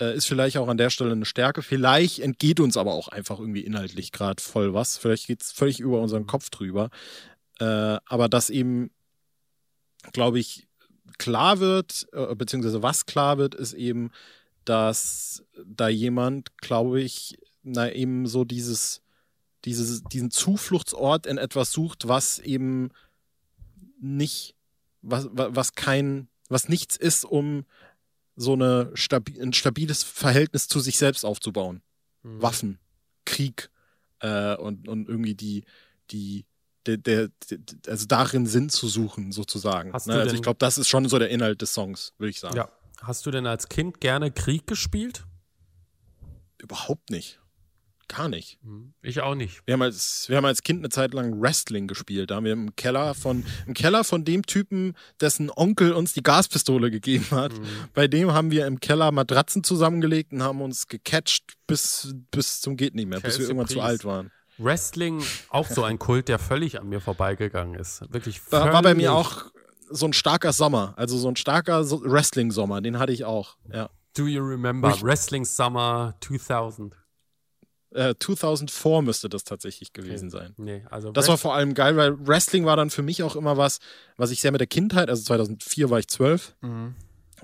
äh, ist vielleicht auch an der Stelle eine Stärke. Vielleicht entgeht uns aber auch einfach irgendwie inhaltlich gerade voll was. Vielleicht geht es völlig über unseren Kopf drüber. Äh, aber dass eben, glaube ich, klar wird, äh, beziehungsweise was klar wird, ist eben, dass da jemand, glaube ich, na eben so dieses, dieses, diesen Zufluchtsort in etwas sucht, was eben nicht, was, was kein, was nichts ist, um so eine stabi ein stabiles Verhältnis zu sich selbst aufzubauen. Mhm. Waffen, Krieg äh, und, und irgendwie die, die, der, der, also darin Sinn zu suchen, sozusagen. Ne? Also ich glaube, das ist schon so der Inhalt des Songs, würde ich sagen. Ja. Hast du denn als Kind gerne Krieg gespielt? Überhaupt nicht. Gar nicht. Mhm. Ich auch nicht. Wir haben, als, wir haben als Kind eine Zeit lang Wrestling gespielt. Da haben wir im Keller von, im Keller von dem Typen, dessen Onkel uns die Gaspistole gegeben hat. Mhm. Bei dem haben wir im Keller Matratzen zusammengelegt und haben uns gecatcht bis, bis zum geht nicht mehr, Kelsey bis wir irgendwann Priest. zu alt waren. Wrestling, auch so ein Kult, der völlig an mir vorbeigegangen ist. Wirklich Da war bei mir auch so ein starker Sommer, also so ein starker Wrestling-Sommer, den hatte ich auch, ja. Do you remember Wrestling Summer 2000? 2004 äh, müsste das tatsächlich gewesen okay. sein. Nee, also das war vor allem geil, weil Wrestling war dann für mich auch immer was, was ich sehr mit der Kindheit, also 2004 war ich zwölf, mhm.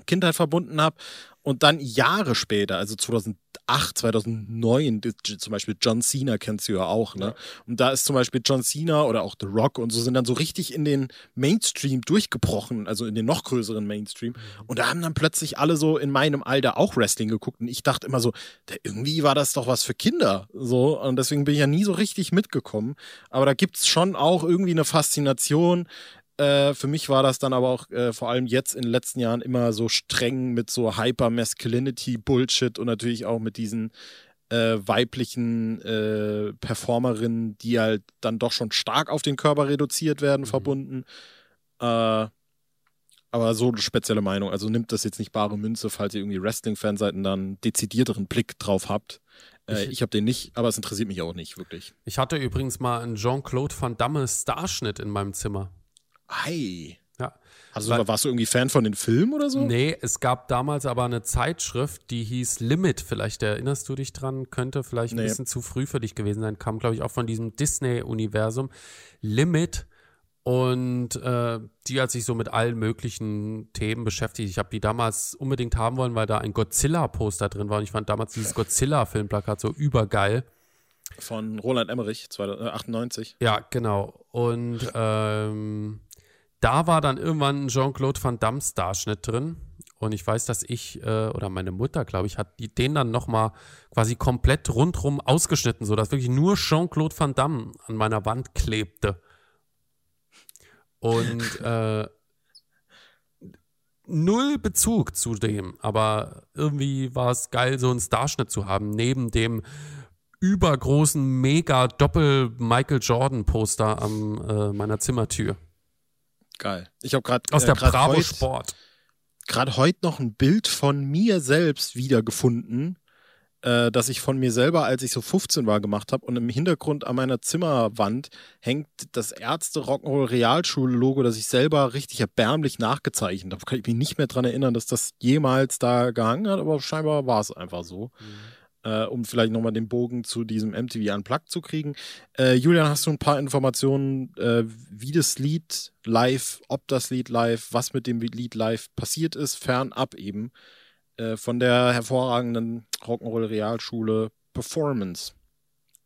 Kindheit verbunden habe und dann Jahre später, also 2008, 2009, zum Beispiel John Cena kennst du ja auch, ne? Ja. Und da ist zum Beispiel John Cena oder auch The Rock und so sind dann so richtig in den Mainstream durchgebrochen, also in den noch größeren Mainstream. Mhm. Und da haben dann plötzlich alle so in meinem Alter auch Wrestling geguckt und ich dachte immer so, irgendwie war das doch was für Kinder, so. Und deswegen bin ich ja nie so richtig mitgekommen. Aber da gibt es schon auch irgendwie eine Faszination äh, für mich war das dann aber auch äh, vor allem jetzt in den letzten Jahren immer so streng mit so Hyper-Masculinity-Bullshit und natürlich auch mit diesen äh, weiblichen äh, Performerinnen, die halt dann doch schon stark auf den Körper reduziert werden, mhm. verbunden. Äh, aber so eine spezielle Meinung. Also nimmt das jetzt nicht bare Münze, falls ihr irgendwie Wrestling-Fan seid und dann einen dezidierteren Blick drauf habt. Äh, ich, ich habe den nicht, aber es interessiert mich auch nicht wirklich. Ich hatte übrigens mal einen Jean-Claude Van Damme Starschnitt in meinem Zimmer. Ei. Ja. Also Weil, warst du irgendwie Fan von den Filmen oder so? Nee, es gab damals aber eine Zeitschrift, die hieß Limit. Vielleicht erinnerst du dich dran, könnte vielleicht nee. ein bisschen zu früh für dich gewesen sein. Kam, glaube ich, auch von diesem Disney-Universum. Limit. Und äh, die hat sich so mit allen möglichen Themen beschäftigt. Ich habe die damals unbedingt haben wollen, weil da ein Godzilla-Poster drin war. Und ich fand damals dieses Godzilla-Filmplakat so übergeil. Von Roland Emmerich, 98. Ja, genau. Und ähm, da war dann irgendwann ein Jean-Claude Van Damme Starschnitt drin. Und ich weiß, dass ich äh, oder meine Mutter, glaube ich, hat die, den dann nochmal quasi komplett rundrum ausgeschnitten, sodass wirklich nur Jean-Claude Van Damme an meiner Wand klebte. Und äh, null Bezug zu dem, aber irgendwie war es geil, so einen Starschnitt zu haben, neben dem übergroßen, mega Doppel-Michael Jordan-Poster an äh, meiner Zimmertür. Geil. Ich habe gerade aus äh, der Bravo heut, Sport gerade heute noch ein Bild von mir selbst wiedergefunden äh, das ich von mir selber, als ich so 15 war, gemacht habe. Und im Hintergrund an meiner Zimmerwand hängt das Ärzte Rock'n'Roll Realschule-Logo, das ich selber richtig erbärmlich nachgezeichnet habe. Kann ich mich nicht mehr dran erinnern, dass das jemals da gehangen hat, aber scheinbar war es einfach so. Mhm. Äh, um vielleicht nochmal den Bogen zu diesem MTV Unplugged zu kriegen. Äh, Julian, hast du ein paar Informationen, äh, wie das Lied live, ob das Lied live, was mit dem Lied live passiert ist, fernab eben äh, von der hervorragenden Rock'n'Roll Realschule Performance.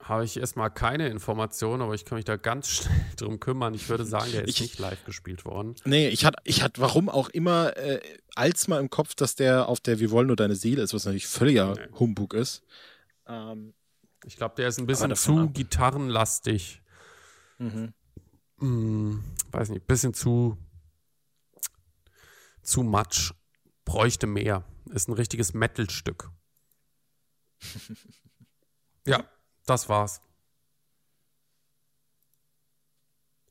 Habe ich erstmal keine Informationen, aber ich kann mich da ganz schnell drum kümmern. Ich würde sagen, der ist ich, nicht live gespielt worden. Nee, ich hatte, ich hatte warum auch immer, äh, als mal im Kopf, dass der auf der Wir wollen nur deine Seele ist, was natürlich völliger nee. Humbug ist. Ähm, ich glaube, der ist ein bisschen zu ab. gitarrenlastig. Mhm. Hm, weiß nicht, bisschen zu, zu much. Bräuchte mehr. Ist ein richtiges Metal-Stück. ja, das war's.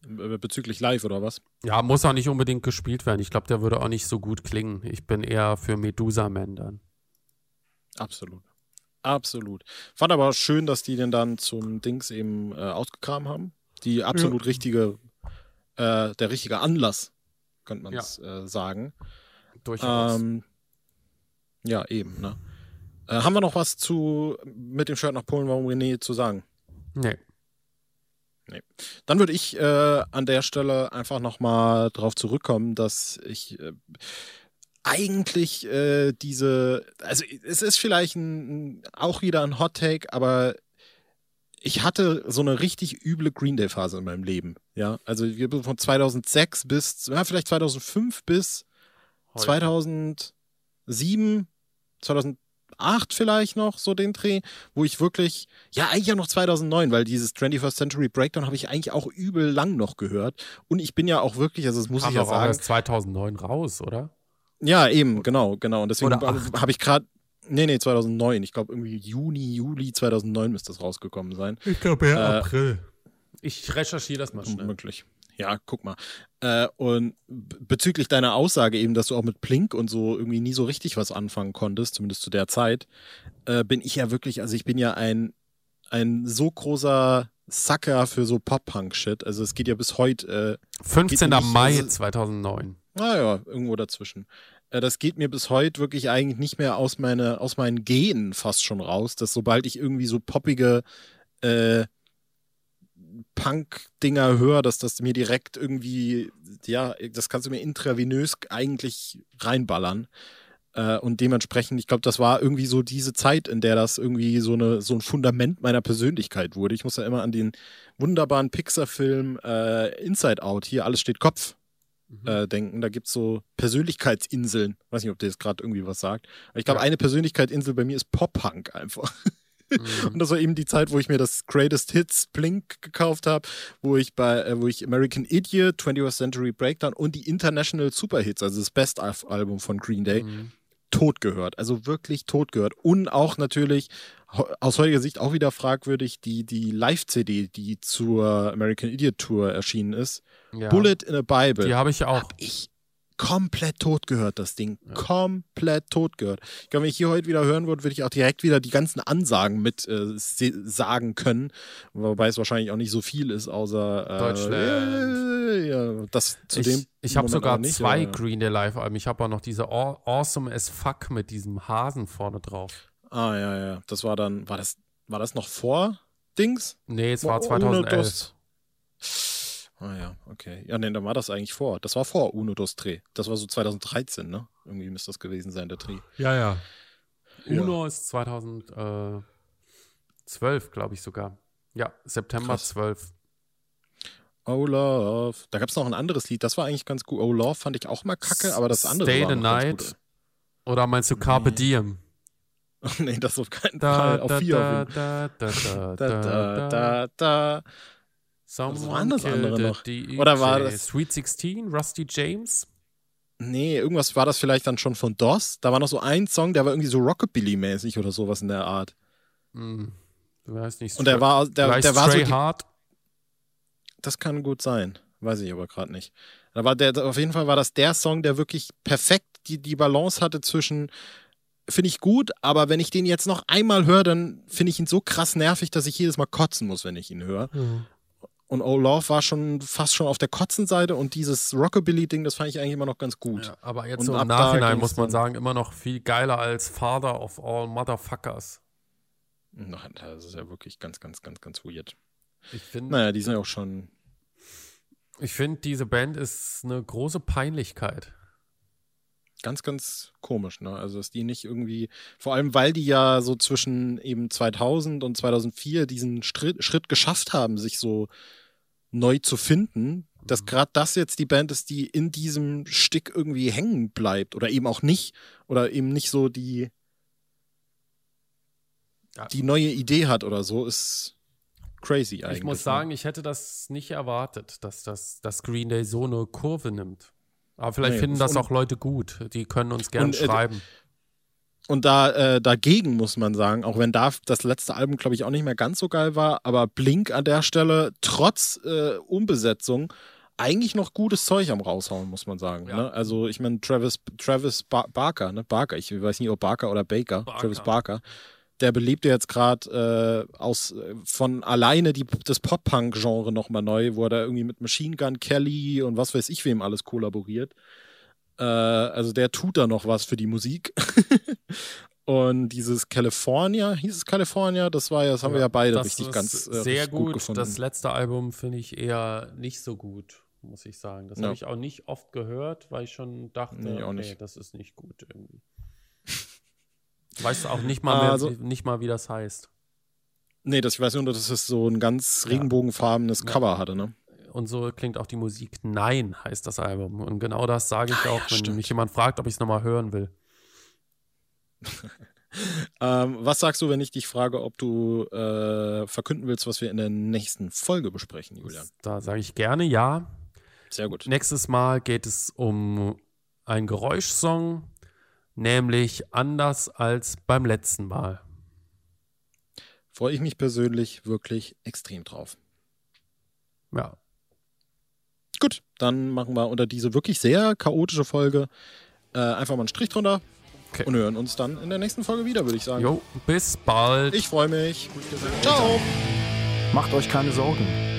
Bezüglich live oder was? Ja, muss auch nicht unbedingt gespielt werden. Ich glaube, der würde auch nicht so gut klingen. Ich bin eher für Medusa Man dann. Absolut. Absolut. Fand aber schön, dass die den dann zum Dings eben äh, ausgegraben haben. Die absolut ja. richtige, äh, der richtige Anlass, könnte man es ja. äh, sagen. Durchaus. Ähm, ja, eben, ne? Äh, haben wir noch was zu mit dem Shirt nach Polen, warum René zu sagen? Nee. Nee. Dann würde ich äh, an der Stelle einfach nochmal darauf zurückkommen, dass ich äh, eigentlich äh, diese, also es ist vielleicht ein, auch wieder ein Hot Take, aber ich hatte so eine richtig üble Green Day Phase in meinem Leben. Ja, also von 2006 bis, ja, vielleicht 2005 bis Heute. 2007 2008 vielleicht noch so den Dreh, wo ich wirklich, ja eigentlich auch noch 2009, weil dieses 21st Century Breakdown habe ich eigentlich auch übel lang noch gehört und ich bin ja auch wirklich, also das muss Kam ich ja sagen. erst 2009 raus, oder? Ja, eben, genau, genau und deswegen habe ich gerade Nee, nee, 2009. Ich glaube, irgendwie Juni, Juli 2009 müsste das rausgekommen sein. Ich glaube, ja, äh, April. Ich recherchiere das mal schnell. Möglich. Ja, guck mal. Äh, und bezüglich deiner Aussage eben, dass du auch mit Plink und so irgendwie nie so richtig was anfangen konntest, zumindest zu der Zeit, äh, bin ich ja wirklich, also ich bin ja ein, ein so großer Sucker für so Pop-Punk-Shit. Also es geht ja bis heute. Äh, 15. Nicht, Mai also, 2009. Naja, irgendwo dazwischen. Äh, das geht mir bis heute wirklich eigentlich nicht mehr aus, meine, aus meinen Genen fast schon raus, dass sobald ich irgendwie so poppige äh, Punk-Dinger höre, dass das mir direkt irgendwie, ja, das kannst du mir intravenös eigentlich reinballern. Äh, und dementsprechend, ich glaube, das war irgendwie so diese Zeit, in der das irgendwie so, eine, so ein Fundament meiner Persönlichkeit wurde. Ich muss ja immer an den wunderbaren Pixar-Film äh, Inside Out, hier alles steht Kopf, mhm. äh, denken. Da gibt es so Persönlichkeitsinseln. Weiß nicht, ob der jetzt gerade irgendwie was sagt. Aber ich glaube, ja. eine Persönlichkeitsinsel bei mir ist Pop-Punk einfach. Mhm. Und das war eben die Zeit, wo ich mir das Greatest Hits Blink gekauft habe, wo ich bei, äh, wo ich American Idiot, 21st Century Breakdown und die International Superhits, also das Best-Album von Green Day, mhm. tot gehört. Also wirklich tot gehört. Und auch natürlich aus heutiger Sicht auch wieder fragwürdig die, die Live-CD, die zur American Idiot Tour erschienen ist. Ja. Bullet in a Bible. Die habe ich auch. Hab ich komplett tot gehört, das Ding. Ja. Komplett tot gehört. Ich glaube, wenn ich hier heute wieder hören würde, würde ich auch direkt wieder die ganzen Ansagen mit äh, sagen können. Wobei es wahrscheinlich auch nicht so viel ist, außer äh, Deutschland. Äh, ja, das zu ich, dem. Ich habe sogar nicht, zwei ja. Green Day Live-Alben. Ich habe auch noch diese Awesome as Fuck mit diesem Hasen vorne drauf. Ah, ja, ja. Das war dann, war das, war das noch vor Dings? Nee, es war 2011. Ah ja, okay. Ja, nee, dann war das eigentlich vor. Das war vor Uno dos Dreh. Das war so 2013, ne? Irgendwie müsste das gewesen sein, der Dreh. Ja, ja. Uno ja. ist 2012, glaube ich sogar. Ja, September Krass. 12. Oh Love. Da gab es noch ein anderes Lied, das war eigentlich ganz gut. Oh Love fand ich auch mal kacke, aber das andere Stay war the Night. Oder meinst du Carpe nee. Diem? nee, das auf keinen da, Fall. Auf da, vier. Da, da, da, da, da, da, da, da. Was waren das andere noch? Oder war das Sweet 16, Rusty James? Nee, irgendwas war das vielleicht dann schon von DOS. Da war noch so ein Song, der war irgendwie so Rockabilly-mäßig oder sowas in der Art. Hm, du weißt nicht. Und der war, der, der war so. Die, Hard? Das kann gut sein. Weiß ich aber gerade nicht. Aber der, auf jeden Fall war das der Song, der wirklich perfekt die, die Balance hatte zwischen finde ich gut, aber wenn ich den jetzt noch einmal höre, dann finde ich ihn so krass nervig, dass ich jedes Mal kotzen muss, wenn ich ihn höre. Mhm. Und Oh Love war schon fast schon auf der Kotzenseite und dieses Rockabilly-Ding, das fand ich eigentlich immer noch ganz gut. Ja, aber jetzt und so im Nachhinein muss man sagen, immer noch viel geiler als Father of All Motherfuckers. Nein, das ist ja wirklich ganz, ganz, ganz, ganz weird. Ich finde. Naja, die sind ja auch schon. Ich finde, diese Band ist eine große Peinlichkeit ganz, ganz komisch, ne? Also, dass die nicht irgendwie, vor allem, weil die ja so zwischen eben 2000 und 2004 diesen Schritt, Schritt geschafft haben, sich so neu zu finden, dass mhm. gerade das jetzt die Band ist, die in diesem Stick irgendwie hängen bleibt oder eben auch nicht oder eben nicht so die die neue Idee hat oder so, ist crazy eigentlich. Ich muss ne? sagen, ich hätte das nicht erwartet, dass das dass Green Day so eine Kurve nimmt. Aber vielleicht nee, finden das auch Leute gut. Die können uns gerne äh, schreiben. Und da äh, dagegen muss man sagen, auch wenn da das letzte Album, glaube ich, auch nicht mehr ganz so geil war, aber Blink an der Stelle trotz äh, Umbesetzung eigentlich noch gutes Zeug am raushauen, muss man sagen. Ja. Ne? Also ich meine, Travis, Travis ba Barker, ne? Barker, ich weiß nicht, ob Barker oder Baker, Barker. Travis Barker, der belebte jetzt gerade äh, aus von alleine die, das Pop-Punk-Genre nochmal neu, wo er da irgendwie mit Machine Gun Kelly und was weiß ich wem alles kollaboriert. Äh, also der tut da noch was für die Musik. und dieses California, hieß es California, das war ja, das haben ja, wir ja beide richtig ganz äh, sehr gut, gut, gefunden. Das letzte Album finde ich eher nicht so gut, muss ich sagen. Das ja. habe ich auch nicht oft gehört, weil ich schon dachte, nee, okay, das ist nicht gut irgendwie. Weißt du auch nicht mal, mehr, also, nicht mal, wie das heißt. Nee, das, ich weiß nur, dass es so ein ganz regenbogenfarbenes ja. Cover hatte, ne? Und so klingt auch die Musik. Nein, heißt das Album. Und genau das sage ich ah, auch, ja, wenn mich jemand fragt, ob ich es nochmal hören will. ähm, was sagst du, wenn ich dich frage, ob du äh, verkünden willst, was wir in der nächsten Folge besprechen, Julian? Da sage ich gerne ja. Sehr gut. Nächstes Mal geht es um einen Geräuschsong, nämlich anders als beim letzten Mal. Freue ich mich persönlich wirklich extrem drauf. Ja. Gut, dann machen wir unter diese wirklich sehr chaotische Folge äh, einfach mal einen Strich drunter okay. und hören uns dann in der nächsten Folge wieder, würde ich sagen. Jo, bis bald. Ich freue mich. Ciao. Macht euch keine Sorgen.